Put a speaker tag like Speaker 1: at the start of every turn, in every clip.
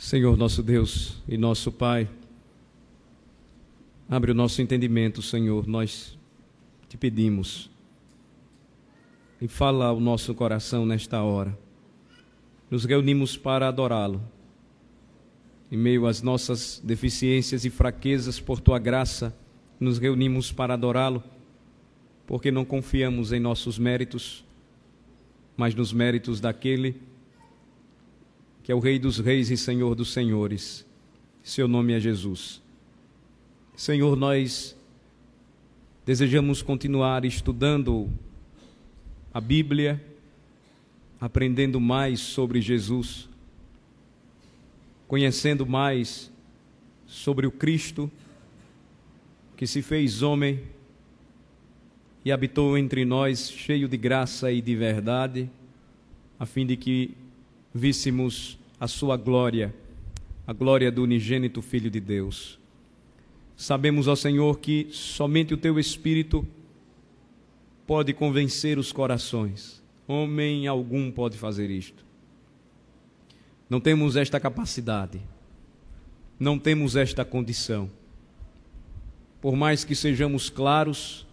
Speaker 1: Senhor nosso Deus e nosso Pai, abre o nosso entendimento, Senhor, nós te pedimos. E fala ao nosso coração nesta hora. Nos reunimos para adorá-lo. Em meio às nossas deficiências e fraquezas, por tua graça, nos reunimos para adorá-lo, porque não confiamos em nossos méritos, mas nos méritos daquele que é o Rei dos Reis e Senhor dos Senhores. Seu nome é Jesus. Senhor, nós desejamos continuar estudando a Bíblia, aprendendo mais sobre Jesus, conhecendo mais sobre o Cristo que se fez homem e habitou entre nós, cheio de graça e de verdade, a fim de que víssemos a sua glória, a glória do unigênito Filho de Deus. Sabemos, ó Senhor, que somente o teu Espírito pode convencer os corações. Homem algum pode fazer isto. Não temos esta capacidade, não temos esta condição. Por mais que sejamos claros,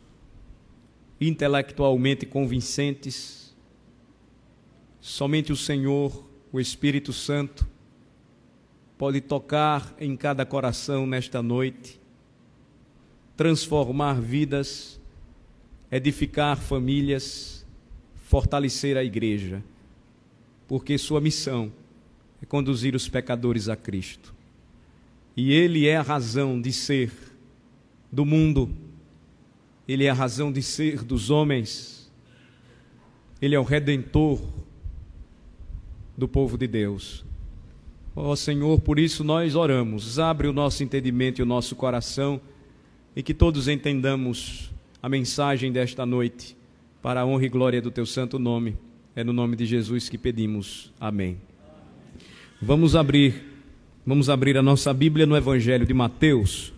Speaker 1: intelectualmente convincentes, somente o Senhor o Espírito Santo pode tocar em cada coração nesta noite, transformar vidas, edificar famílias, fortalecer a igreja, porque sua missão é conduzir os pecadores a Cristo. E Ele é a razão de ser do mundo, Ele é a razão de ser dos homens, Ele é o redentor do povo de Deus. Ó oh, Senhor, por isso nós oramos. Abre o nosso entendimento e o nosso coração e que todos entendamos a mensagem desta noite para a honra e glória do teu santo nome. É no nome de Jesus que pedimos. Amém. Vamos abrir, vamos abrir a nossa Bíblia no Evangelho de Mateus.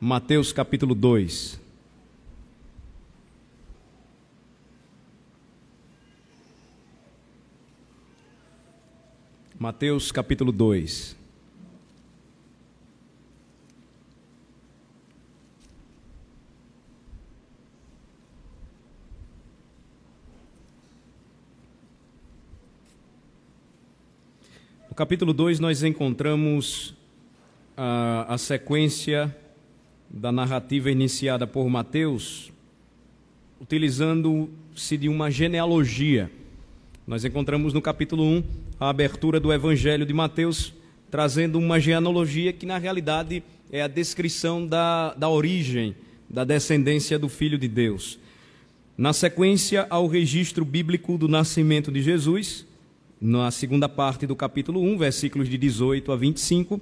Speaker 1: Mateus capítulo 2. Mateus capítulo 2. No capítulo 2 nós encontramos a, a sequência da narrativa iniciada por Mateus, utilizando-se de uma genealogia. Nós encontramos no capítulo 1 a abertura do Evangelho de Mateus, trazendo uma genealogia que, na realidade, é a descrição da, da origem, da descendência do Filho de Deus. Na sequência, ao registro bíblico do nascimento de Jesus, na segunda parte do capítulo 1, versículos de 18 a 25.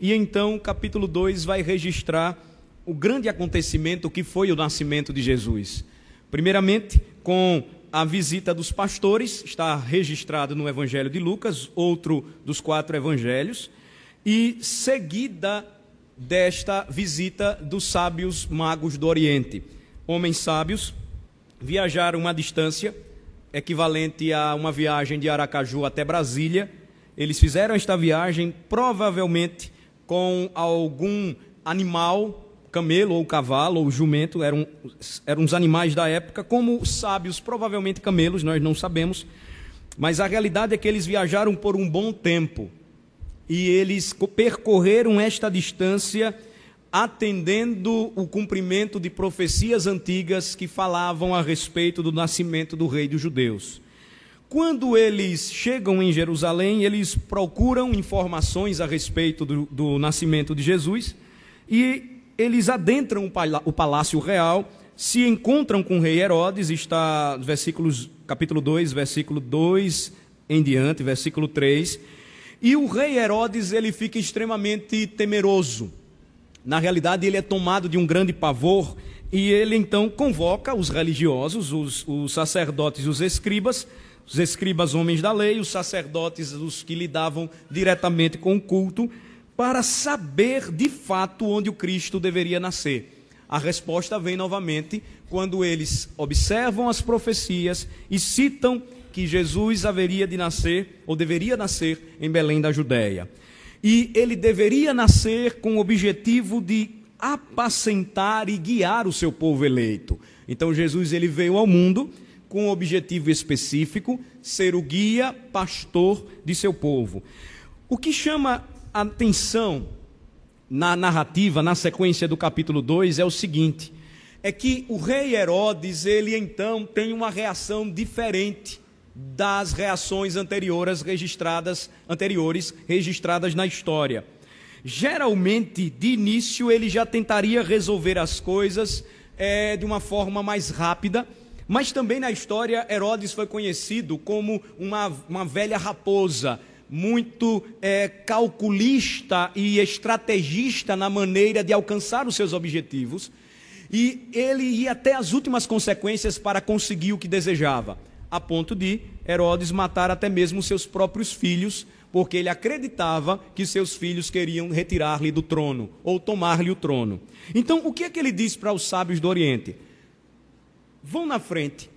Speaker 1: E então, capítulo 2 vai registrar o grande acontecimento que foi o nascimento de Jesus. Primeiramente, com a visita dos pastores, está registrado no Evangelho de Lucas, outro dos quatro evangelhos, e seguida desta visita dos sábios magos do Oriente. Homens sábios viajaram uma distância equivalente a uma viagem de Aracaju até Brasília. Eles fizeram esta viagem provavelmente com algum animal camelo ou cavalo ou jumento eram, eram os animais da época, como sábios, provavelmente camelos, nós não sabemos, mas a realidade é que eles viajaram por um bom tempo. E eles percorreram esta distância atendendo o cumprimento de profecias antigas que falavam a respeito do nascimento do rei dos judeus. Quando eles chegam em Jerusalém, eles procuram informações a respeito do, do nascimento de Jesus e eles adentram o palácio real, se encontram com o rei Herodes, está versículos, capítulo 2, versículo 2 em diante, versículo 3. E o rei Herodes, ele fica extremamente temeroso. Na realidade, ele é tomado de um grande pavor e ele então convoca os religiosos, os, os sacerdotes e os escribas, os escribas homens da lei, os sacerdotes os que lidavam diretamente com o culto, para saber de fato onde o Cristo deveria nascer. A resposta vem novamente quando eles observam as profecias e citam que Jesus haveria de nascer, ou deveria nascer, em Belém da Judéia. E ele deveria nascer com o objetivo de apacentar e guiar o seu povo eleito. Então Jesus ele veio ao mundo com um objetivo específico, ser o guia, pastor de seu povo. O que chama atenção na narrativa, na sequência do capítulo 2 é o seguinte: é que o rei Herodes, ele então tem uma reação diferente das reações anteriores registradas, anteriores registradas na história. Geralmente, de início, ele já tentaria resolver as coisas é, de uma forma mais rápida, mas também na história, Herodes foi conhecido como uma, uma velha raposa, muito é, calculista e estrategista na maneira de alcançar os seus objetivos, e ele ia até as últimas consequências para conseguir o que desejava, a ponto de Herodes matar até mesmo seus próprios filhos porque ele acreditava que seus filhos queriam retirar-lhe do trono ou tomar-lhe o trono. Então, o que é que ele diz para os sábios do Oriente? Vão na frente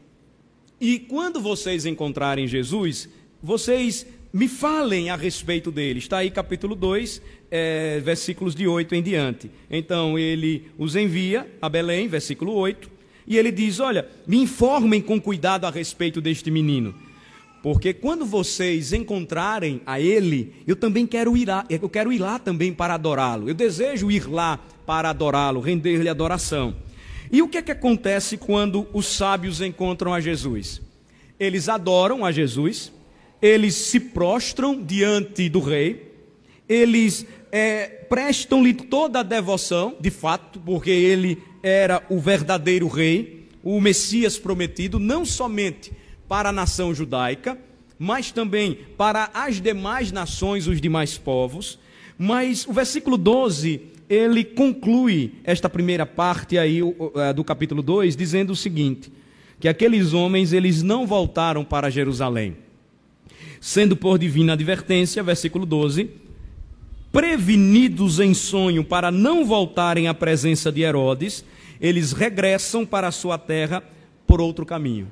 Speaker 1: e quando vocês encontrarem Jesus, vocês me falem a respeito dele. Está aí capítulo 2, é, versículos de 8 em diante. Então ele os envia a Belém, versículo 8, e ele diz: Olha, me informem com cuidado a respeito deste menino. Porque quando vocês encontrarem a Ele, eu também quero ir lá, eu quero ir lá também para adorá-lo. Eu desejo ir lá para adorá-lo, render-lhe adoração. E o que é que acontece quando os sábios encontram a Jesus? Eles adoram a Jesus, eles se prostram diante do rei, eles é, prestam-lhe toda a devoção, de fato, porque ele era o verdadeiro rei, o Messias prometido, não somente para a nação judaica, mas também para as demais nações, os demais povos. Mas o versículo 12, ele conclui esta primeira parte aí é, do capítulo 2, dizendo o seguinte: que aqueles homens eles não voltaram para Jerusalém, sendo por divina advertência, versículo 12, prevenidos em sonho para não voltarem à presença de Herodes, eles regressam para a sua terra por outro caminho.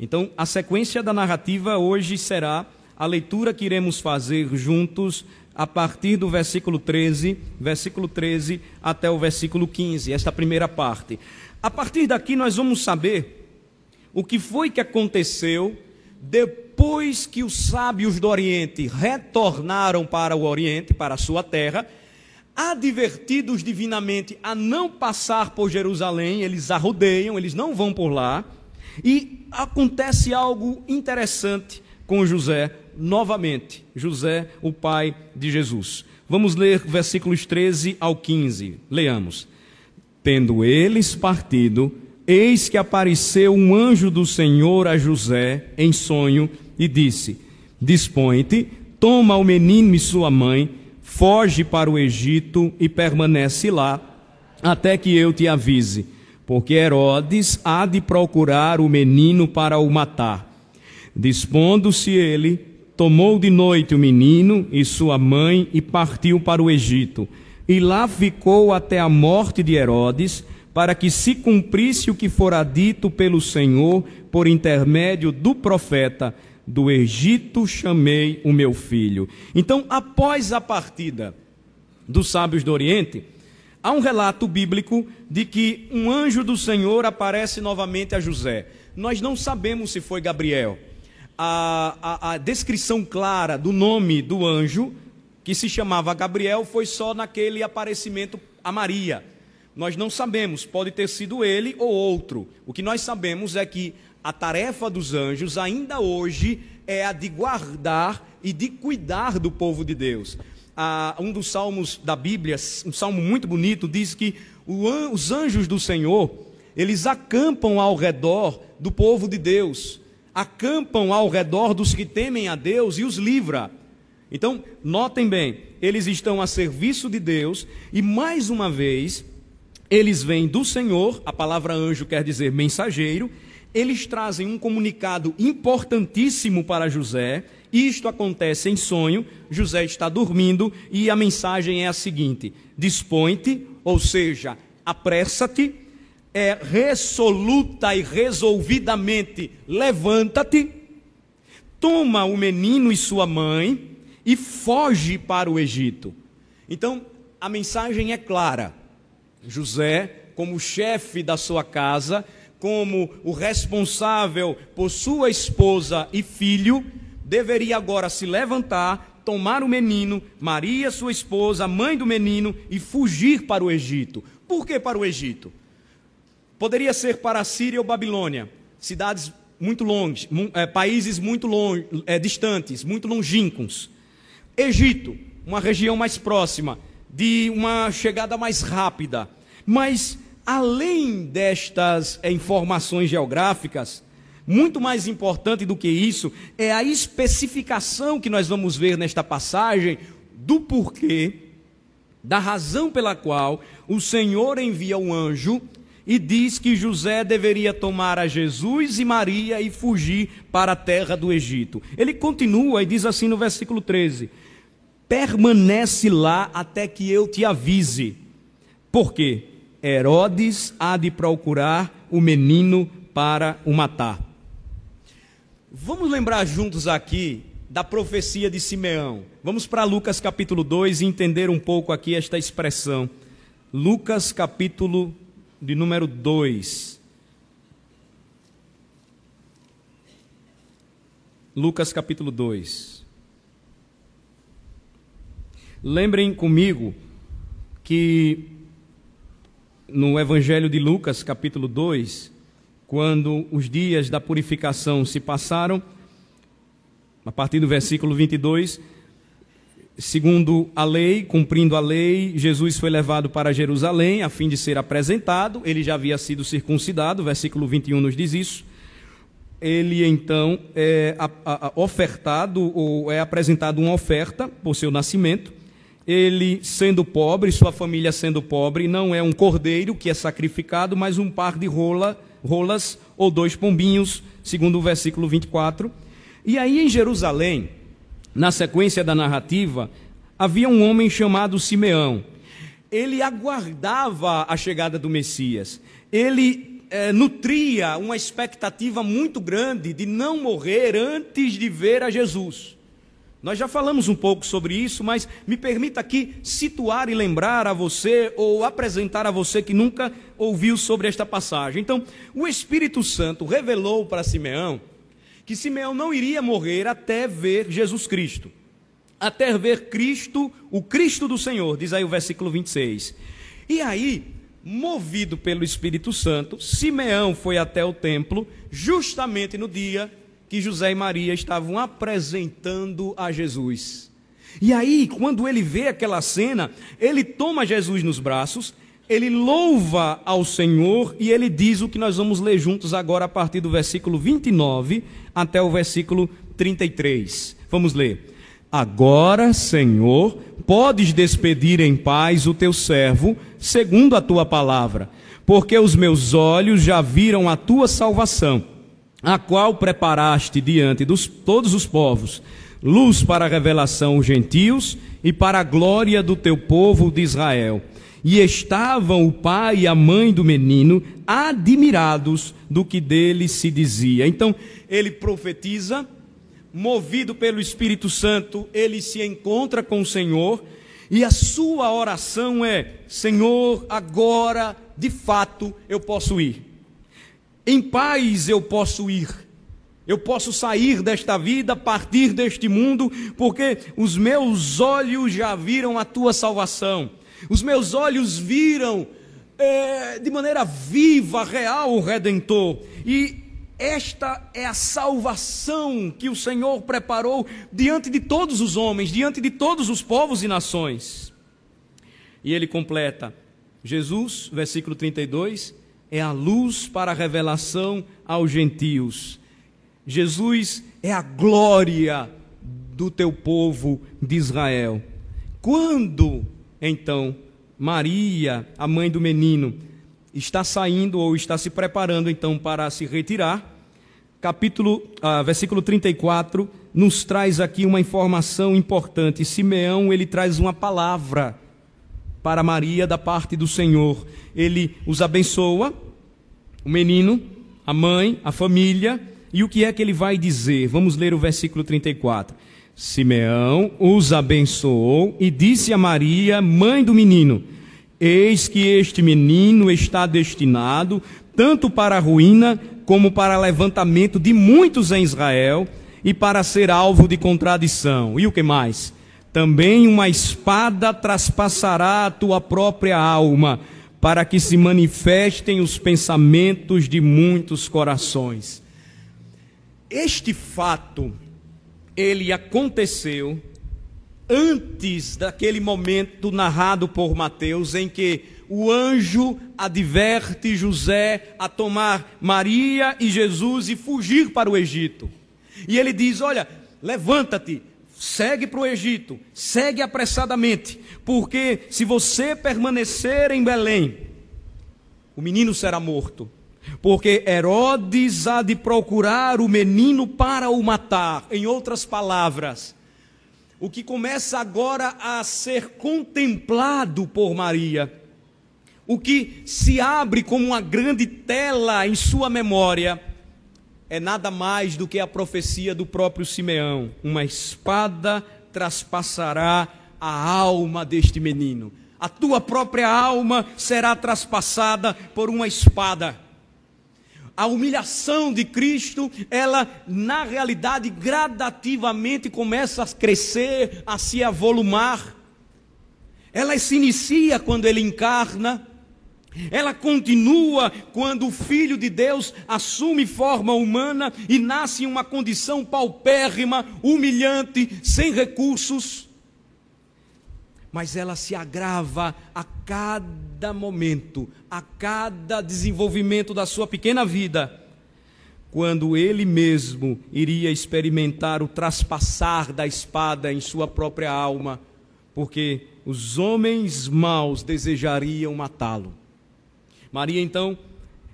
Speaker 1: Então, a sequência da narrativa hoje será a leitura que iremos fazer juntos a partir do versículo 13, versículo 13 até o versículo 15, esta primeira parte. A partir daqui nós vamos saber o que foi que aconteceu depois que os sábios do Oriente retornaram para o Oriente, para a sua terra, advertidos divinamente a não passar por Jerusalém, eles a rodeiam, eles não vão por lá. E acontece algo interessante com José, novamente. José, o pai de Jesus. Vamos ler versículos 13 ao 15. Leamos. Tendo eles partido, eis que apareceu um anjo do Senhor a José em sonho e disse: Dispõe-te, toma o menino e sua mãe, foge para o Egito e permanece lá, até que eu te avise porque Herodes há de procurar o menino para o matar. Dispondo-se ele, tomou de noite o menino e sua mãe e partiu para o Egito. E lá ficou até a morte de Herodes, para que se cumprisse o que fora dito pelo Senhor por intermédio do profeta: Do Egito chamei o meu filho. Então, após a partida dos sábios do Oriente, Há um relato bíblico de que um anjo do Senhor aparece novamente a José. Nós não sabemos se foi Gabriel. A, a, a descrição clara do nome do anjo, que se chamava Gabriel, foi só naquele aparecimento a Maria. Nós não sabemos, pode ter sido ele ou outro. O que nós sabemos é que a tarefa dos anjos, ainda hoje, é a de guardar e de cuidar do povo de Deus um dos salmos da Bíblia, um salmo muito bonito, diz que os anjos do Senhor, eles acampam ao redor do povo de Deus, acampam ao redor dos que temem a Deus e os livra. Então, notem bem, eles estão a serviço de Deus e mais uma vez eles vêm do Senhor, a palavra anjo quer dizer mensageiro, eles trazem um comunicado importantíssimo para José, isto acontece em sonho, José está dormindo e a mensagem é a seguinte: dispõe-te, ou seja, apressa-te, é resoluta e resolvidamente levanta-te, toma o menino e sua mãe e foge para o Egito. Então, a mensagem é clara. José, como chefe da sua casa, como o responsável por sua esposa e filho, deveria agora se levantar, tomar o menino, Maria, sua esposa, mãe do menino, e fugir para o Egito. Por que para o Egito? Poderia ser para a Síria ou Babilônia, cidades muito longe, é, países muito longe, é, distantes, muito longínquos. Egito, uma região mais próxima, de uma chegada mais rápida. Mas, além destas informações geográficas, muito mais importante do que isso é a especificação que nós vamos ver nesta passagem do porquê, da razão pela qual o Senhor envia um anjo e diz que José deveria tomar a Jesus e Maria e fugir para a terra do Egito. Ele continua e diz assim no versículo 13: Permanece lá até que eu te avise. Porque Herodes há de procurar o menino para o matar. Vamos lembrar juntos aqui da profecia de Simeão. Vamos para Lucas capítulo 2 e entender um pouco aqui esta expressão. Lucas capítulo de número 2. Lucas capítulo 2. Lembrem comigo que no Evangelho de Lucas, capítulo 2, quando os dias da purificação se passaram, a partir do versículo 22, Segundo a lei, cumprindo a lei, Jesus foi levado para Jerusalém a fim de ser apresentado. Ele já havia sido circuncidado, versículo 21 nos diz isso. Ele então é ofertado, ou é apresentado uma oferta por seu nascimento. Ele, sendo pobre, sua família sendo pobre, não é um cordeiro que é sacrificado, mas um par de rola, rolas ou dois pombinhos, segundo o versículo 24. E aí em Jerusalém, na sequência da narrativa, havia um homem chamado Simeão. Ele aguardava a chegada do Messias. Ele é, nutria uma expectativa muito grande de não morrer antes de ver a Jesus. Nós já falamos um pouco sobre isso, mas me permita aqui situar e lembrar a você ou apresentar a você que nunca ouviu sobre esta passagem. Então, o Espírito Santo revelou para Simeão que Simeão não iria morrer até ver Jesus Cristo. Até ver Cristo, o Cristo do Senhor, diz aí o versículo 26. E aí, movido pelo Espírito Santo, Simeão foi até o templo, justamente no dia que José e Maria estavam apresentando a Jesus. E aí, quando ele vê aquela cena, ele toma Jesus nos braços ele louva ao Senhor e ele diz o que nós vamos ler juntos agora a partir do versículo 29 até o versículo 33. Vamos ler. Agora, Senhor, podes despedir em paz o teu servo, segundo a tua palavra, porque os meus olhos já viram a tua salvação, a qual preparaste diante de todos os povos, luz para a revelação aos gentios e para a glória do teu povo de Israel e estavam o pai e a mãe do menino admirados do que dele se dizia. Então, ele profetiza, movido pelo Espírito Santo, ele se encontra com o Senhor, e a sua oração é: Senhor, agora, de fato, eu posso ir. Em paz eu posso ir. Eu posso sair desta vida, partir deste mundo, porque os meus olhos já viram a tua salvação. Os meus olhos viram é, de maneira viva, real, o Redentor. E esta é a salvação que o Senhor preparou diante de todos os homens, diante de todos os povos e nações. E ele completa: Jesus, versículo 32, é a luz para a revelação aos gentios. Jesus é a glória do teu povo de Israel. Quando então, Maria, a mãe do menino, está saindo ou está se preparando então para se retirar. Capítulo, ah, versículo 34 nos traz aqui uma informação importante. Simeão, ele traz uma palavra para Maria da parte do Senhor. Ele os abençoa, o menino, a mãe, a família, E o que é que ele vai dizer? Vamos ler o versículo 34. Simeão os abençoou e disse a Maria, mãe do menino: Eis que este menino está destinado tanto para a ruína como para levantamento de muitos em Israel e para ser alvo de contradição. E o que mais? Também uma espada traspassará a tua própria alma, para que se manifestem os pensamentos de muitos corações. Este fato, ele aconteceu antes daquele momento narrado por Mateus, em que o anjo adverte José a tomar Maria e Jesus e fugir para o Egito. E ele diz: Olha, levanta-te, segue para o Egito, segue apressadamente, porque se você permanecer em Belém, o menino será morto. Porque Herodes há de procurar o menino para o matar. Em outras palavras, o que começa agora a ser contemplado por Maria, o que se abre como uma grande tela em sua memória, é nada mais do que a profecia do próprio Simeão: uma espada traspassará a alma deste menino. A tua própria alma será traspassada por uma espada. A humilhação de Cristo, ela na realidade gradativamente começa a crescer, a se avolumar. Ela se inicia quando ele encarna, ela continua quando o Filho de Deus assume forma humana e nasce em uma condição paupérrima, humilhante, sem recursos. Mas ela se agrava a cada momento, a cada desenvolvimento da sua pequena vida, quando ele mesmo iria experimentar o traspassar da espada em sua própria alma, porque os homens maus desejariam matá-lo. Maria, então,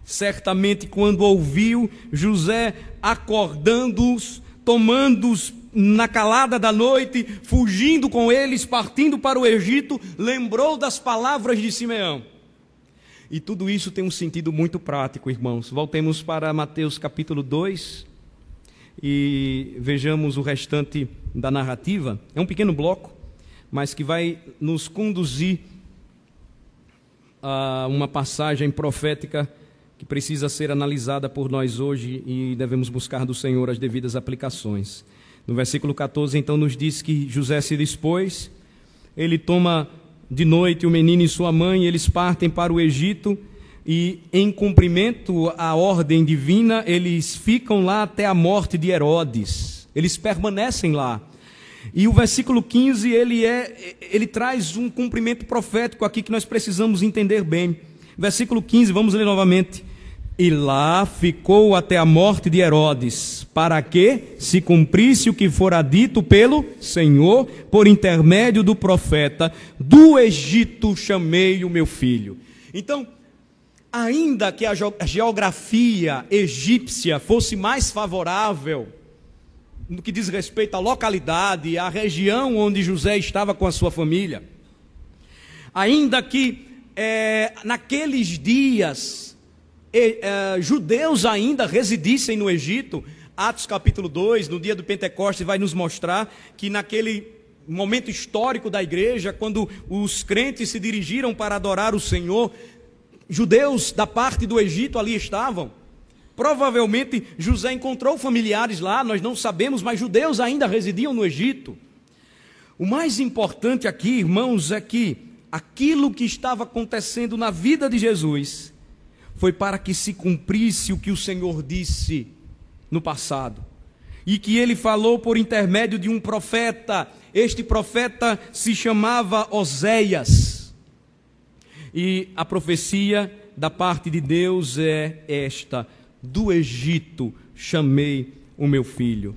Speaker 1: certamente, quando ouviu José acordando-os, tomando-os na calada da noite, fugindo com eles, partindo para o Egito, lembrou das palavras de Simeão. E tudo isso tem um sentido muito prático, irmãos. Voltemos para Mateus capítulo 2 e vejamos o restante da narrativa. É um pequeno bloco, mas que vai nos conduzir uh, uma passagem profética que precisa ser analisada por nós hoje e devemos buscar do Senhor as devidas aplicações. No versículo 14, então, nos diz que José se dispôs, ele toma de noite o menino e sua mãe, eles partem para o Egito e, em cumprimento à ordem divina, eles ficam lá até a morte de Herodes. Eles permanecem lá. E o versículo 15, ele, é, ele traz um cumprimento profético aqui que nós precisamos entender bem. Versículo 15, vamos ler novamente. E lá ficou até a morte de Herodes, para que se cumprisse o que fora dito pelo Senhor por intermédio do profeta: Do Egito chamei o meu filho. Então, ainda que a geografia egípcia fosse mais favorável no que diz respeito à localidade, à região onde José estava com a sua família. Ainda que é, naqueles dias é, judeus ainda residissem no Egito, Atos capítulo 2, no dia do Pentecostes, vai nos mostrar que naquele momento histórico da igreja, quando os crentes se dirigiram para adorar o Senhor, judeus da parte do Egito ali estavam. Provavelmente José encontrou familiares lá, nós não sabemos, mas judeus ainda residiam no Egito. O mais importante aqui, irmãos, é que aquilo que estava acontecendo na vida de Jesus foi para que se cumprisse o que o Senhor disse no passado. E que ele falou por intermédio de um profeta. Este profeta se chamava Oséias. E a profecia da parte de Deus é esta: do Egito chamei o meu filho.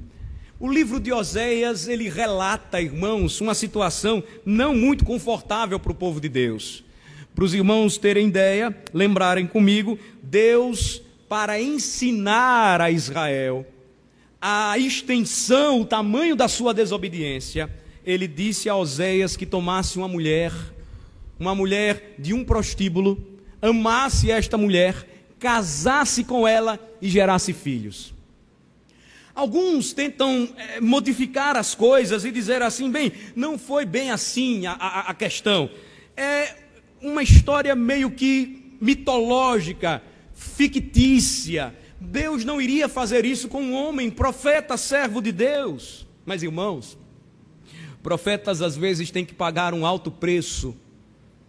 Speaker 1: O livro de Oséias, ele relata, irmãos, uma situação não muito confortável para o povo de Deus. Para os irmãos terem ideia, lembrarem comigo, Deus, para ensinar a Israel a extensão, o tamanho da sua desobediência, ele disse a Oséias que tomasse uma mulher, uma mulher de um prostíbulo, amasse esta mulher casasse com ela e gerasse filhos. Alguns tentam é, modificar as coisas e dizer assim, bem, não foi bem assim a, a, a questão. É uma história meio que mitológica, fictícia. Deus não iria fazer isso com um homem, profeta, servo de Deus. Mas irmãos, profetas às vezes têm que pagar um alto preço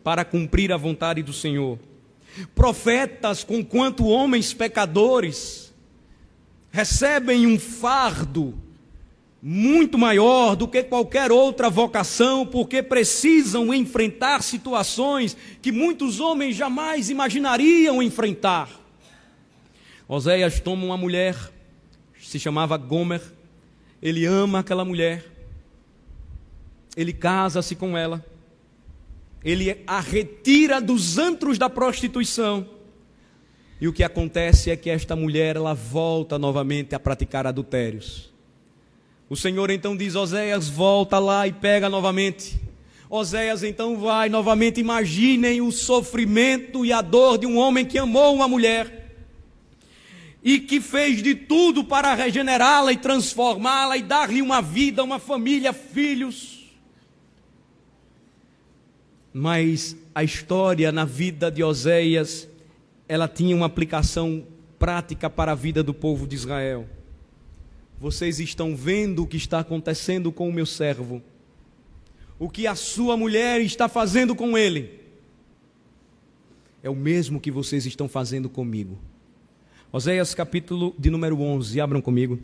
Speaker 1: para cumprir a vontade do Senhor. Profetas, com quanto homens pecadores, recebem um fardo muito maior do que qualquer outra vocação, porque precisam enfrentar situações que muitos homens jamais imaginariam enfrentar. Oséias toma uma mulher, se chamava Gomer, ele ama aquela mulher, ele casa-se com ela, ele a retira dos antros da prostituição, e o que acontece é que esta mulher ela volta novamente a praticar adultérios. O Senhor então diz: Oséias, volta lá e pega novamente. Oséias então vai novamente. Imaginem o sofrimento e a dor de um homem que amou uma mulher e que fez de tudo para regenerá-la e transformá-la e dar-lhe uma vida, uma família, filhos. Mas a história na vida de Oséias ela tinha uma aplicação prática para a vida do povo de Israel. Vocês estão vendo o que está acontecendo com o meu servo, o que a sua mulher está fazendo com ele. É o mesmo que vocês estão fazendo comigo. Oséias capítulo de número 11, abram comigo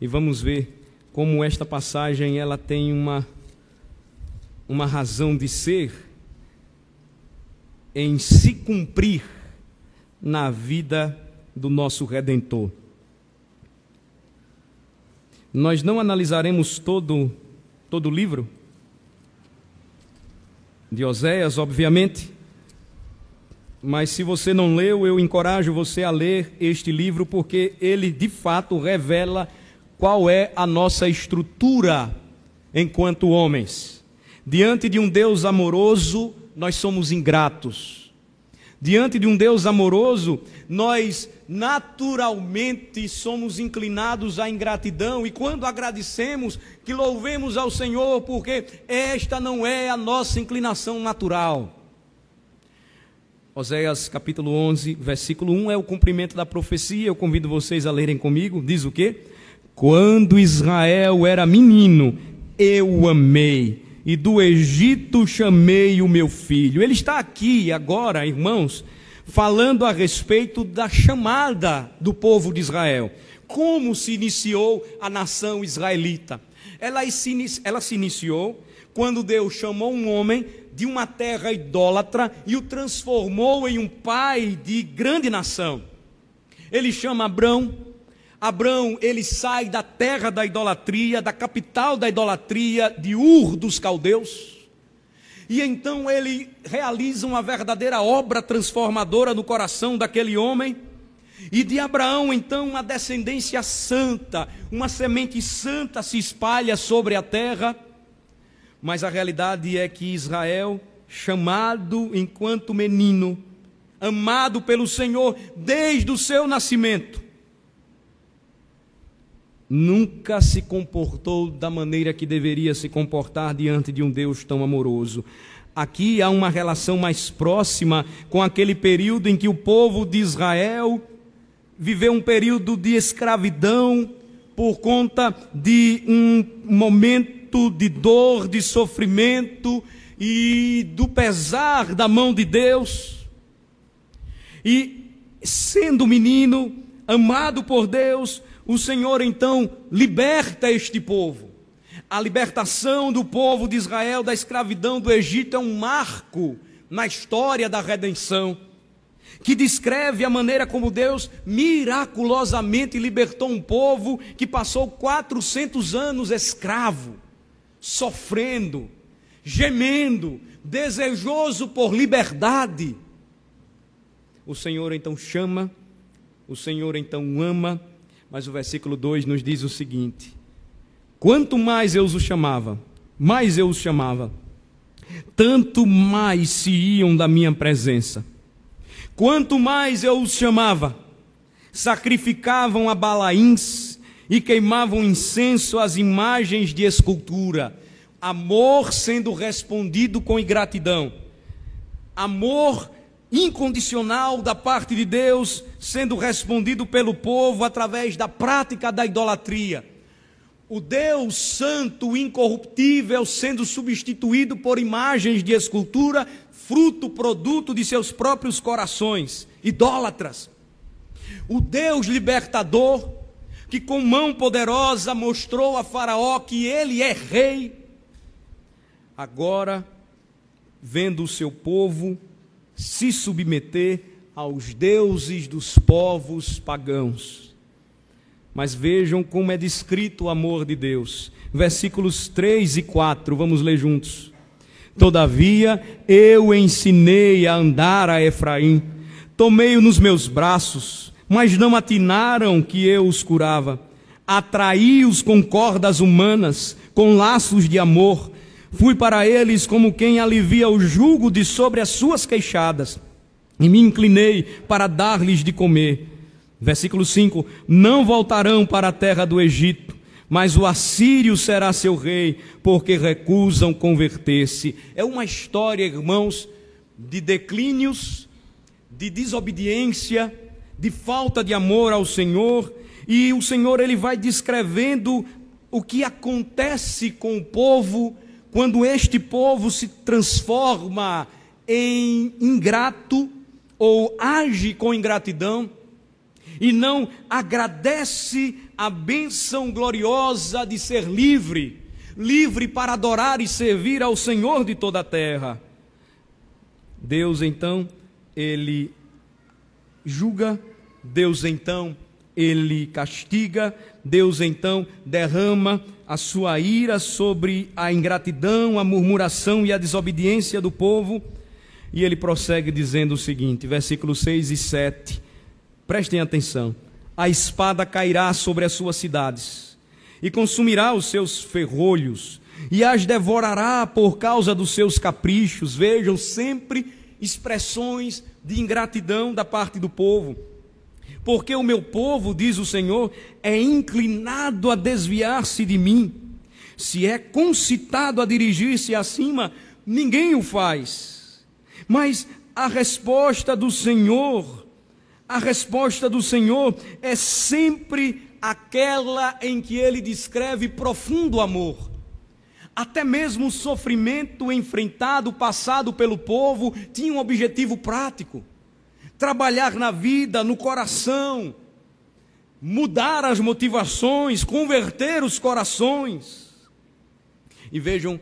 Speaker 1: e vamos ver como esta passagem ela tem uma uma razão de ser em se cumprir na vida do nosso redentor. Nós não analisaremos todo todo o livro de Oséias, obviamente, mas se você não leu, eu encorajo você a ler este livro porque ele de fato revela qual é a nossa estrutura enquanto homens. Diante de um Deus amoroso, nós somos ingratos. Diante de um Deus amoroso, nós naturalmente somos inclinados à ingratidão e quando agradecemos, que louvemos ao Senhor, porque esta não é a nossa inclinação natural. Oséias capítulo 11, versículo 1 é o cumprimento da profecia. Eu convido vocês a lerem comigo. Diz o quê? Quando Israel era menino, eu amei e do Egito chamei o meu filho. Ele está aqui agora, irmãos, falando a respeito da chamada do povo de Israel. Como se iniciou a nação israelita? Ela se, ela se iniciou quando Deus chamou um homem de uma terra idólatra e o transformou em um pai de grande nação. Ele chama Abrão, Abraão, ele sai da terra da idolatria, da capital da idolatria, de Ur dos caldeus. E então ele realiza uma verdadeira obra transformadora no coração daquele homem. E de Abraão, então, uma descendência santa, uma semente santa se espalha sobre a terra. Mas a realidade é que Israel, chamado enquanto menino, amado pelo Senhor desde o seu nascimento, nunca se comportou da maneira que deveria se comportar diante de um Deus tão amoroso. Aqui há uma relação mais próxima com aquele período em que o povo de Israel viveu um período de escravidão por conta de um momento de dor, de sofrimento e do pesar da mão de Deus. E sendo menino, amado por Deus, o Senhor então liberta este povo. A libertação do povo de Israel da escravidão do Egito é um marco na história da redenção, que descreve a maneira como Deus miraculosamente libertou um povo que passou 400 anos escravo, sofrendo, gemendo, desejoso por liberdade. O Senhor então chama, o Senhor então ama, mas o versículo 2 nos diz o seguinte: Quanto mais eu os chamava, mais eu os chamava, tanto mais se iam da minha presença. Quanto mais eu os chamava, sacrificavam a Balaíns e queimavam incenso às imagens de escultura. Amor sendo respondido com ingratidão. Amor incondicional da parte de Deus sendo respondido pelo povo através da prática da idolatria. O Deus santo, incorruptível, sendo substituído por imagens de escultura, fruto, produto de seus próprios corações, idólatras. O Deus libertador, que com mão poderosa mostrou a Faraó que ele é rei, agora, vendo o seu povo se submeter aos deuses dos povos pagãos. Mas vejam como é descrito o amor de Deus. Versículos 3 e 4, vamos ler juntos. Todavia eu ensinei a andar a Efraim, tomei-o nos meus braços, mas não atinaram que eu os curava. Atraí-os com cordas humanas, com laços de amor. Fui para eles como quem alivia o jugo de sobre as suas queixadas, e me inclinei para dar-lhes de comer. Versículo 5: Não voltarão para a terra do Egito, mas o assírio será seu rei, porque recusam converter-se. É uma história, irmãos, de declínios, de desobediência, de falta de amor ao Senhor, e o Senhor ele vai descrevendo o que acontece com o povo quando este povo se transforma em ingrato ou age com ingratidão e não agradece a bênção gloriosa de ser livre, livre para adorar e servir ao Senhor de toda a terra. Deus então, ele julga, Deus então, ele castiga, Deus então derrama a sua ira sobre a ingratidão, a murmuração e a desobediência do povo. E ele prossegue dizendo o seguinte, versículos 6 e 7. Prestem atenção. A espada cairá sobre as suas cidades e consumirá os seus ferrolhos e as devorará por causa dos seus caprichos. Vejam sempre expressões de ingratidão da parte do povo. Porque o meu povo, diz o Senhor, é inclinado a desviar-se de mim. Se é concitado a dirigir-se acima, ninguém o faz. Mas a resposta do Senhor, a resposta do Senhor é sempre aquela em que ele descreve profundo amor. Até mesmo o sofrimento enfrentado, passado pelo povo, tinha um objetivo prático trabalhar na vida, no coração, mudar as motivações, converter os corações. E vejam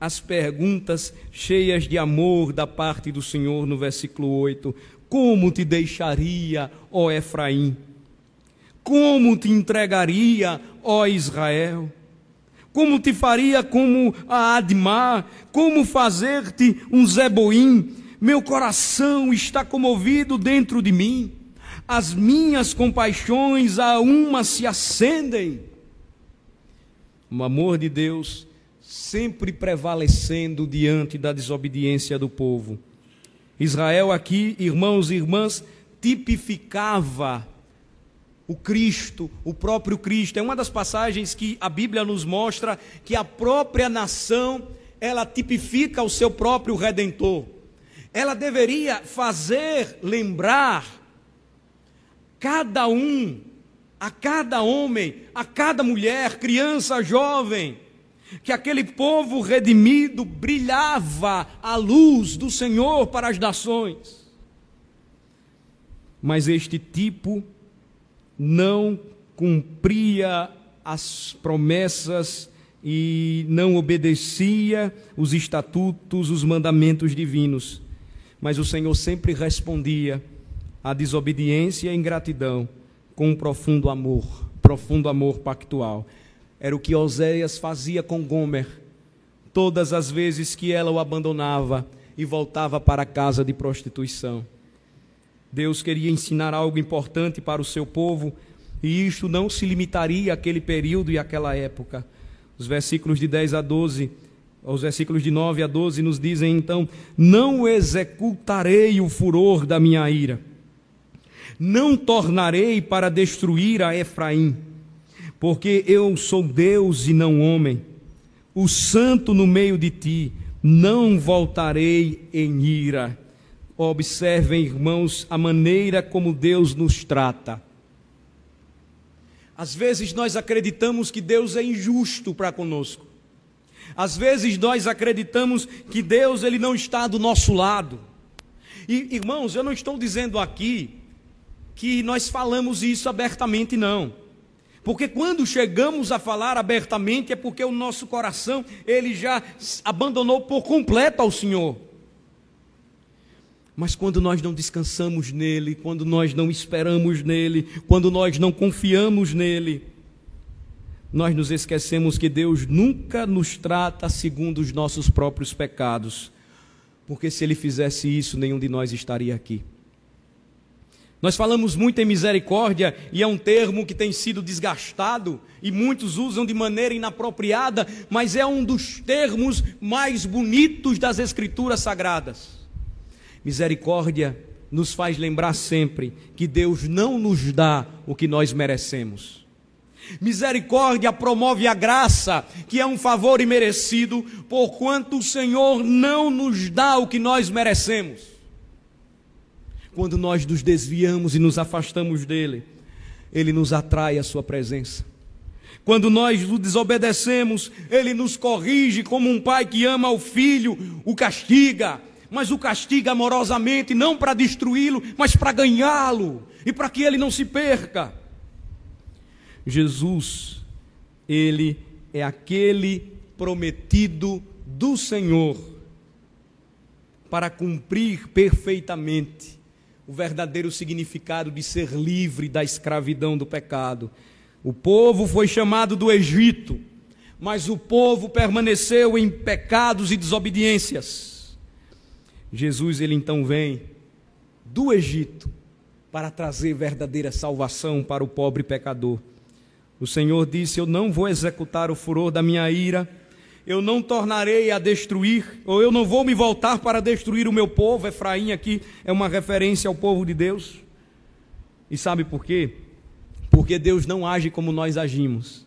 Speaker 1: as perguntas cheias de amor da parte do Senhor no versículo 8: Como te deixaria, ó Efraim? Como te entregaria, ó Israel? Como te faria como a Admar? Como fazer-te um Zeboim? Meu coração está comovido dentro de mim, as minhas compaixões a uma se acendem. O amor de Deus sempre prevalecendo diante da desobediência do povo. Israel aqui, irmãos e irmãs, tipificava o Cristo, o próprio Cristo. É uma das passagens que a Bíblia nos mostra que a própria nação, ela tipifica o seu próprio redentor ela deveria fazer lembrar cada um, a cada homem, a cada mulher, criança, jovem, que aquele povo redimido brilhava a luz do Senhor para as nações. Mas este tipo não cumpria as promessas e não obedecia os estatutos, os mandamentos divinos mas o Senhor sempre respondia à desobediência e à ingratidão com um profundo amor, profundo amor pactual. Era o que Oséias fazia com Gomer, todas as vezes que ela o abandonava e voltava para a casa de prostituição. Deus queria ensinar algo importante para o seu povo, e isto não se limitaria àquele período e àquela época. Os versículos de 10 a 12 os versículos de 9 a 12 nos dizem então: Não executarei o furor da minha ira, não tornarei para destruir a Efraim, porque eu sou Deus e não homem, o santo no meio de ti, não voltarei em ira. Observem, irmãos, a maneira como Deus nos trata. Às vezes nós acreditamos que Deus é injusto para conosco. Às vezes nós acreditamos que Deus ele não está do nosso lado. E irmãos, eu não estou dizendo aqui que nós falamos isso abertamente não. Porque quando chegamos a falar abertamente é porque o nosso coração ele já abandonou por completo ao Senhor. Mas quando nós não descansamos nele, quando nós não esperamos nele, quando nós não confiamos nele, nós nos esquecemos que Deus nunca nos trata segundo os nossos próprios pecados, porque se ele fizesse isso, nenhum de nós estaria aqui. Nós falamos muito em misericórdia e é um termo que tem sido desgastado e muitos usam de maneira inapropriada, mas é um dos termos mais bonitos das Escrituras Sagradas. Misericórdia nos faz lembrar sempre que Deus não nos dá o que nós merecemos. Misericórdia promove a graça, que é um favor imerecido, porquanto o Senhor não nos dá o que nós merecemos. Quando nós nos desviamos e nos afastamos dele, ele nos atrai à sua presença. Quando nós o desobedecemos, ele nos corrige como um pai que ama o filho, o castiga, mas o castiga amorosamente, não para destruí-lo, mas para ganhá-lo e para que ele não se perca. Jesus, ele é aquele prometido do Senhor para cumprir perfeitamente o verdadeiro significado de ser livre da escravidão do pecado. O povo foi chamado do Egito, mas o povo permaneceu em pecados e desobediências. Jesus ele então vem do Egito para trazer verdadeira salvação para o pobre pecador. O Senhor disse: Eu não vou executar o furor da minha ira, eu não tornarei a destruir, ou eu não vou me voltar para destruir o meu povo. Efraim aqui é uma referência ao povo de Deus. E sabe por quê? Porque Deus não age como nós agimos.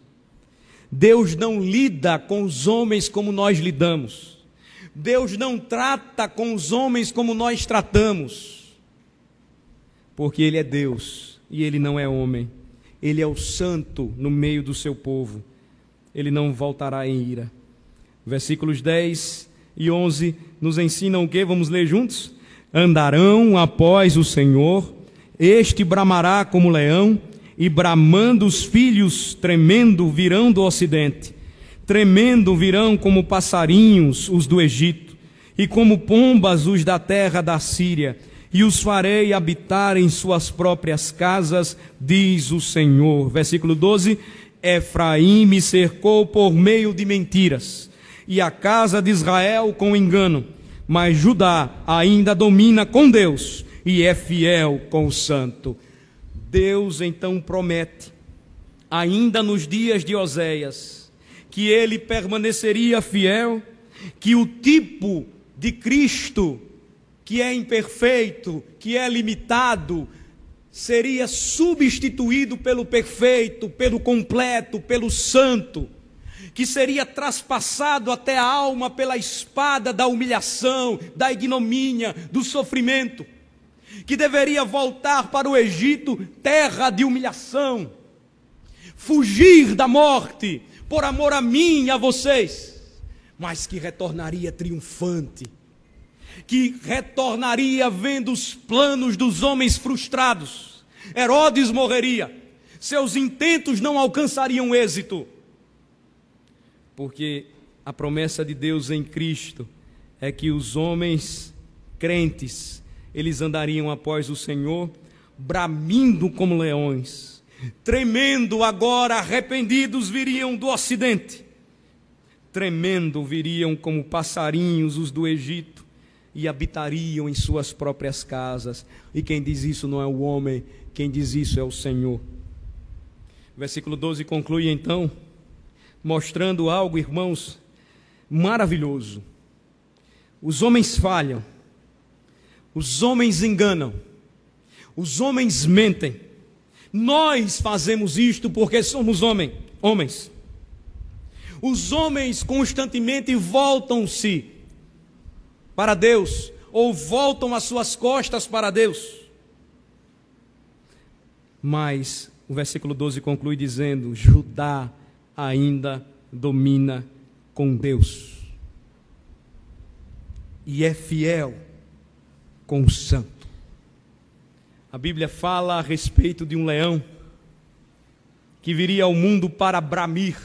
Speaker 1: Deus não lida com os homens como nós lidamos. Deus não trata com os homens como nós tratamos, porque Ele é Deus e Ele não é homem. Ele é o santo no meio do seu povo. Ele não voltará em ira. Versículos 10 e 11 nos ensinam o que? Vamos ler juntos? Andarão após o Senhor, este bramará como leão, e bramando os filhos, tremendo, virão do ocidente Tremendo virão como passarinhos os do Egito, e como pombas os da terra da Síria, e os farei habitar em suas próprias casas, diz o Senhor. Versículo 12: Efraim me cercou por meio de mentiras, e a casa de Israel com engano, mas Judá ainda domina com Deus e é fiel com o santo. Deus então promete, ainda nos dias de Oséias, que ele permaneceria fiel, que o tipo de Cristo, que é imperfeito, que é limitado, seria substituído pelo perfeito, pelo completo, pelo santo, que seria traspassado até a alma pela espada da humilhação, da ignomínia, do sofrimento, que deveria voltar para o Egito, terra de humilhação, fugir da morte, por amor a mim e a vocês, mas que retornaria triunfante, que retornaria vendo os planos dos homens frustrados. Herodes morreria, seus intentos não alcançariam êxito, porque a promessa de Deus em Cristo é que os homens crentes, eles andariam após o Senhor, bramindo como leões Tremendo agora, arrependidos viriam do ocidente. Tremendo viriam como passarinhos os do Egito e habitariam em suas próprias casas. E quem diz isso não é o homem, quem diz isso é o Senhor. Versículo 12 conclui então, mostrando algo, irmãos, maravilhoso. Os homens falham, os homens enganam, os homens mentem, nós fazemos isto porque somos homem. homens. Os homens constantemente voltam-se para Deus, ou voltam as suas costas para Deus. Mas o versículo 12 conclui dizendo: Judá ainda domina com Deus e é fiel com o santo. A Bíblia fala a respeito de um leão que viria ao mundo para bramir.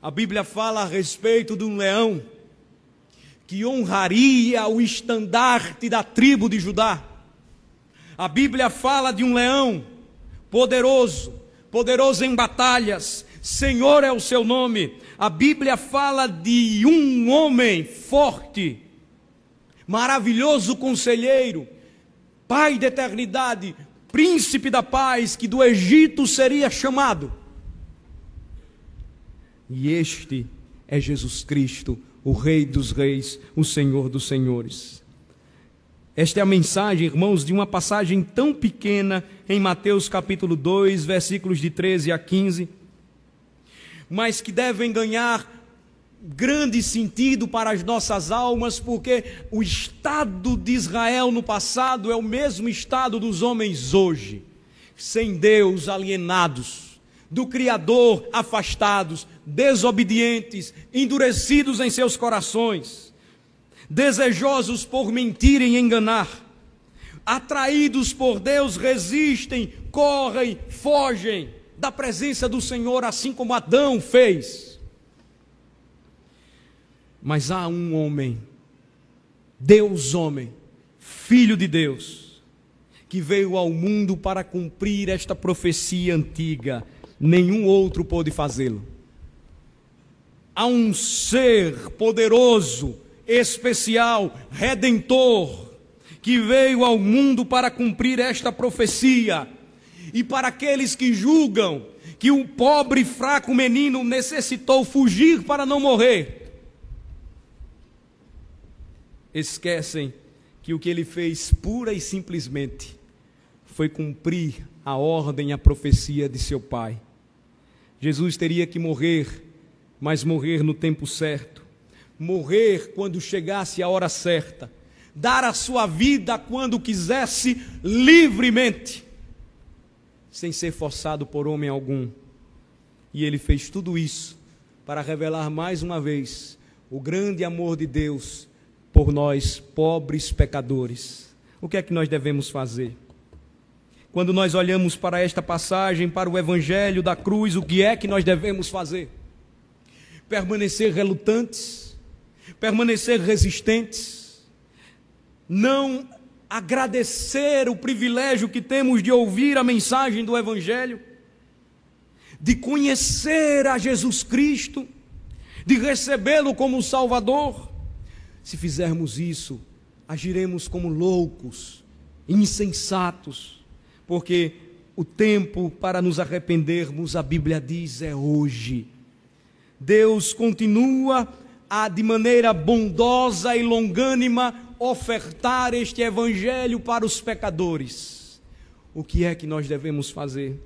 Speaker 1: A Bíblia fala a respeito de um leão que honraria o estandarte da tribo de Judá. A Bíblia fala de um leão poderoso, poderoso em batalhas, Senhor é o seu nome. A Bíblia fala de um homem forte, maravilhoso conselheiro, Pai da eternidade, príncipe da paz, que do Egito seria chamado. E este é Jesus Cristo, o Rei dos Reis, o Senhor dos Senhores. Esta é a mensagem, irmãos, de uma passagem tão pequena em Mateus capítulo 2, versículos de 13 a 15, mas que devem ganhar grande sentido para as nossas almas, porque o estado de Israel no passado é o mesmo estado dos homens hoje, sem Deus, alienados do Criador afastados, desobedientes, endurecidos em seus corações, desejosos por mentir e enganar, atraídos por Deus, resistem, correm, fogem da presença do Senhor, assim como Adão fez. Mas há um homem, Deus homem, filho de Deus, que veio ao mundo para cumprir esta profecia antiga nenhum outro pôde fazê-lo. Há um ser poderoso, especial, redentor, que veio ao mundo para cumprir esta profecia. E para aqueles que julgam que o pobre e fraco menino necessitou fugir para não morrer, esquecem que o que ele fez pura e simplesmente foi cumprir a ordem, a profecia de seu pai. Jesus teria que morrer, mas morrer no tempo certo, morrer quando chegasse a hora certa, dar a sua vida quando quisesse livremente, sem ser forçado por homem algum. E ele fez tudo isso para revelar mais uma vez o grande amor de Deus por nós, pobres pecadores. O que é que nós devemos fazer? Quando nós olhamos para esta passagem, para o Evangelho da cruz, o que é que nós devemos fazer? Permanecer relutantes, permanecer resistentes, não agradecer o privilégio que temos de ouvir a mensagem do Evangelho, de conhecer a Jesus Cristo, de recebê-lo como Salvador. Se fizermos isso, agiremos como loucos, insensatos porque o tempo para nos arrependermos, a Bíblia diz, é hoje. Deus continua a, de maneira bondosa e longânima, ofertar este Evangelho para os pecadores. O que é que nós devemos fazer?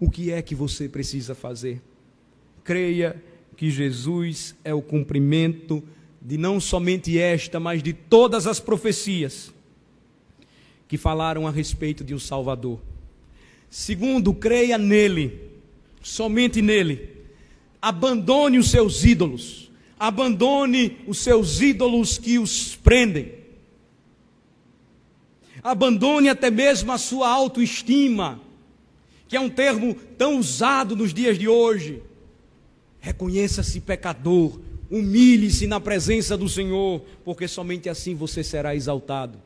Speaker 1: O que é que você precisa fazer? Creia que Jesus é o cumprimento de não somente esta, mas de todas as profecias que falaram a respeito de um Salvador. Segundo, creia nele, somente nele. Abandone os seus ídolos, abandone os seus ídolos que os prendem. Abandone até mesmo a sua autoestima, que é um termo tão usado nos dias de hoje. Reconheça-se pecador, humilhe-se na presença do Senhor, porque somente assim você será exaltado.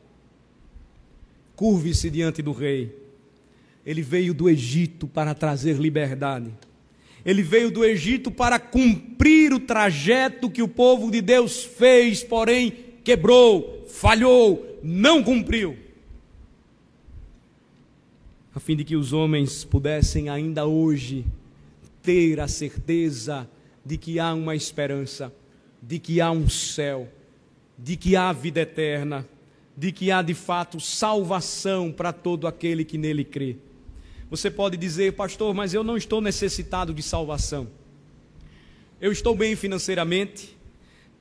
Speaker 1: Curve-se diante do rei. Ele veio do Egito para trazer liberdade. Ele veio do Egito para cumprir o trajeto que o povo de Deus fez, porém quebrou, falhou, não cumpriu. A fim de que os homens pudessem ainda hoje ter a certeza de que há uma esperança, de que há um céu, de que há vida eterna de que há de fato salvação para todo aquele que nele crê. Você pode dizer, pastor, mas eu não estou necessitado de salvação. Eu estou bem financeiramente,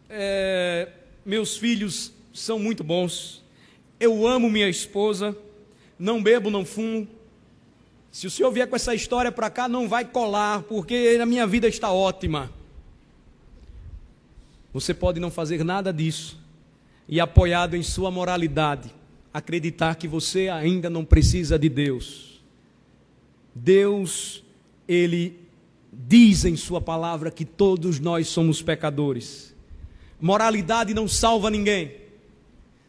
Speaker 1: é, meus filhos são muito bons, eu amo minha esposa, não bebo, não fumo. Se o senhor vier com essa história para cá, não vai colar, porque a minha vida está ótima. Você pode não fazer nada disso e, apoiado em sua moralidade, acreditar que você ainda não precisa de Deus. Deus, Ele diz em Sua palavra que todos nós somos pecadores. Moralidade não salva ninguém.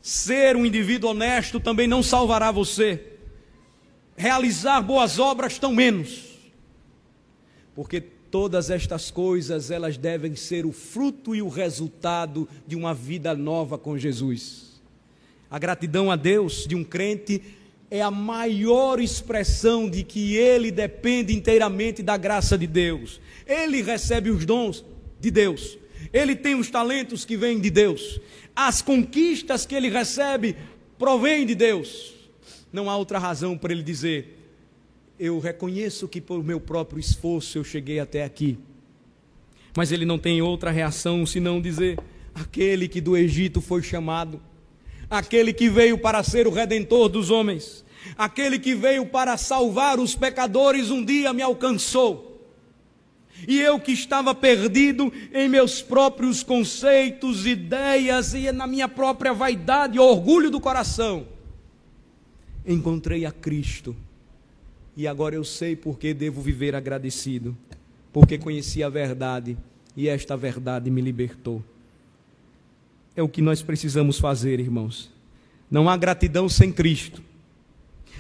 Speaker 1: Ser um indivíduo honesto também não salvará você. Realizar boas obras tão menos. Porque todas estas coisas, elas devem ser o fruto e o resultado de uma vida nova com Jesus. A gratidão a Deus de um crente é a maior expressão de que ele depende inteiramente da graça de Deus. Ele recebe os dons de Deus. Ele tem os talentos que vêm de Deus. As conquistas que ele recebe provêm de Deus. Não há outra razão para ele dizer: Eu reconheço que por meu próprio esforço eu cheguei até aqui. Mas ele não tem outra reação senão dizer: Aquele que do Egito foi chamado aquele que veio para ser o redentor dos homens, aquele que veio para salvar os pecadores, um dia me alcançou. E eu que estava perdido em meus próprios conceitos, ideias e na minha própria vaidade, orgulho do coração, encontrei a Cristo. E agora eu sei porque devo viver agradecido, porque conheci a verdade e esta verdade me libertou. É o que nós precisamos fazer, irmãos. Não há gratidão sem Cristo.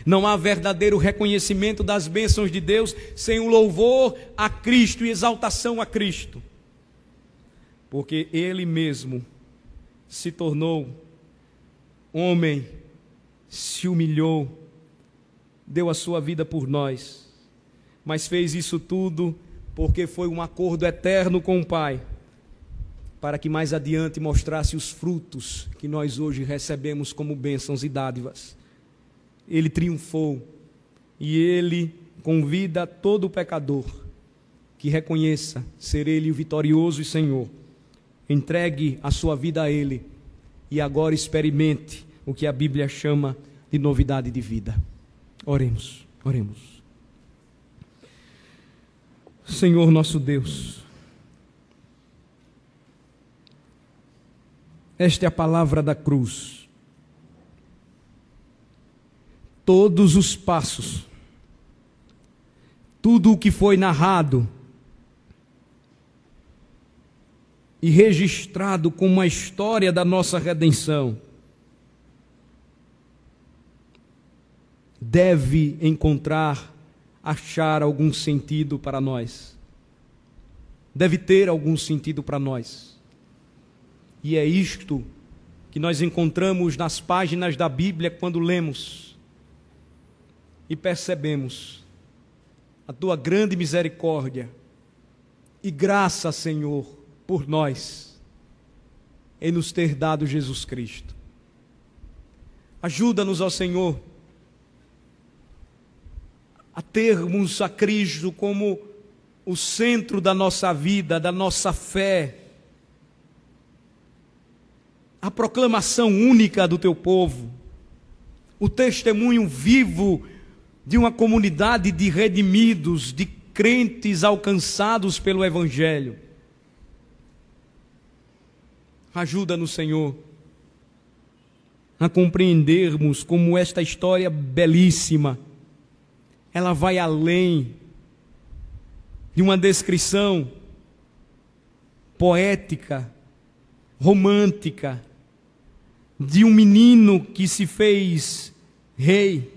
Speaker 1: Não há verdadeiro reconhecimento das bênçãos de Deus sem o louvor a Cristo e exaltação a Cristo. Porque Ele mesmo se tornou homem, se humilhou, deu a sua vida por nós, mas fez isso tudo porque foi um acordo eterno com o Pai para que mais adiante mostrasse os frutos que nós hoje recebemos como bênçãos e dádivas. Ele triunfou e ele convida todo pecador que reconheça ser ele o vitorioso e Senhor. Entregue a sua vida a ele e agora experimente o que a Bíblia chama de novidade de vida. Oremos, oremos. Senhor nosso Deus, Esta é a palavra da cruz. Todos os passos, tudo o que foi narrado e registrado como a história da nossa redenção, deve encontrar, achar algum sentido para nós. Deve ter algum sentido para nós. E é isto que nós encontramos nas páginas da Bíblia quando lemos e percebemos a tua grande misericórdia e graça, Senhor, por nós, em nos ter dado Jesus Cristo. Ajuda-nos, ó Senhor, a termos a Cristo como o centro da nossa vida, da nossa fé a proclamação única do teu povo, o testemunho vivo de uma comunidade de redimidos, de crentes alcançados pelo Evangelho. Ajuda-nos, Senhor, a compreendermos como esta história belíssima, ela vai além de uma descrição poética, romântica, de um menino que se fez rei.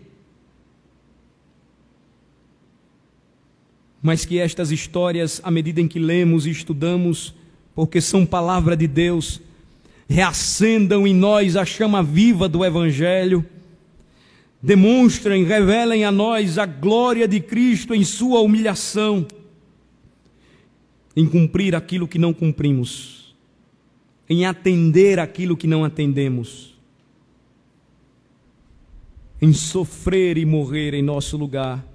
Speaker 1: Mas que estas histórias, à medida em que lemos e estudamos, porque são palavra de Deus, reacendam em nós a chama viva do Evangelho, demonstrem, revelem a nós a glória de Cristo em Sua humilhação, em cumprir aquilo que não cumprimos em atender aquilo que não atendemos, em sofrer e morrer em nosso lugar,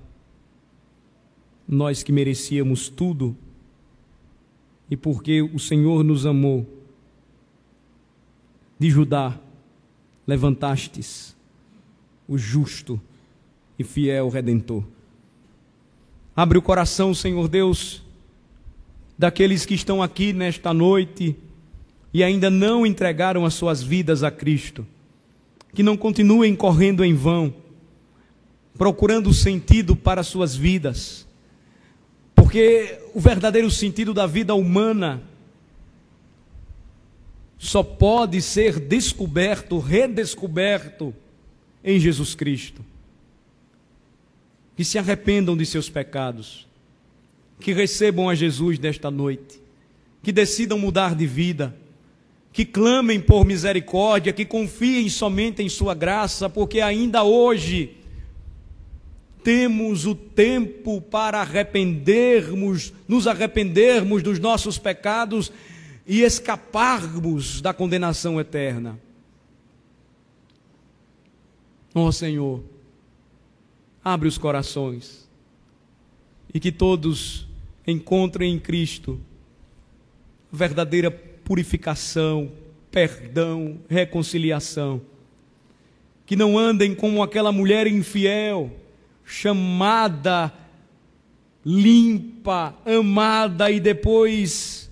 Speaker 1: nós que merecíamos tudo, e porque o Senhor nos amou, de Judá levantastes o justo e fiel Redentor. Abre o coração, Senhor Deus, daqueles que estão aqui nesta noite e ainda não entregaram as suas vidas a Cristo. Que não continuem correndo em vão, procurando sentido para suas vidas. Porque o verdadeiro sentido da vida humana só pode ser descoberto, redescoberto em Jesus Cristo. Que se arrependam de seus pecados, que recebam a Jesus nesta noite, que decidam mudar de vida, que clamem por misericórdia, que confiem somente em Sua graça, porque ainda hoje temos o tempo para arrependermos, nos arrependermos dos nossos pecados e escaparmos da condenação eterna. Ó oh, Senhor, abre os corações e que todos encontrem em Cristo verdadeira purificação, perdão, reconciliação. Que não andem como aquela mulher infiel, chamada, limpa, amada e depois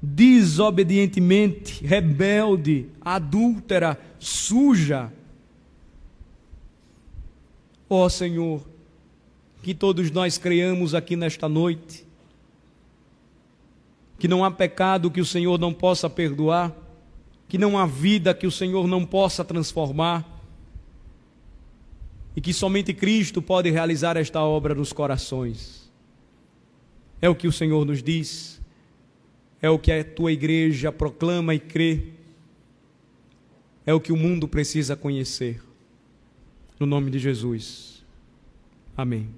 Speaker 1: desobedientemente, rebelde, adúltera, suja. Ó oh, Senhor, que todos nós creamos aqui nesta noite, que não há pecado que o Senhor não possa perdoar, que não há vida que o Senhor não possa transformar, e que somente Cristo pode realizar esta obra nos corações. É o que o Senhor nos diz é o que a tua igreja proclama e crê, é o que o mundo precisa conhecer. No nome de Jesus. Amém.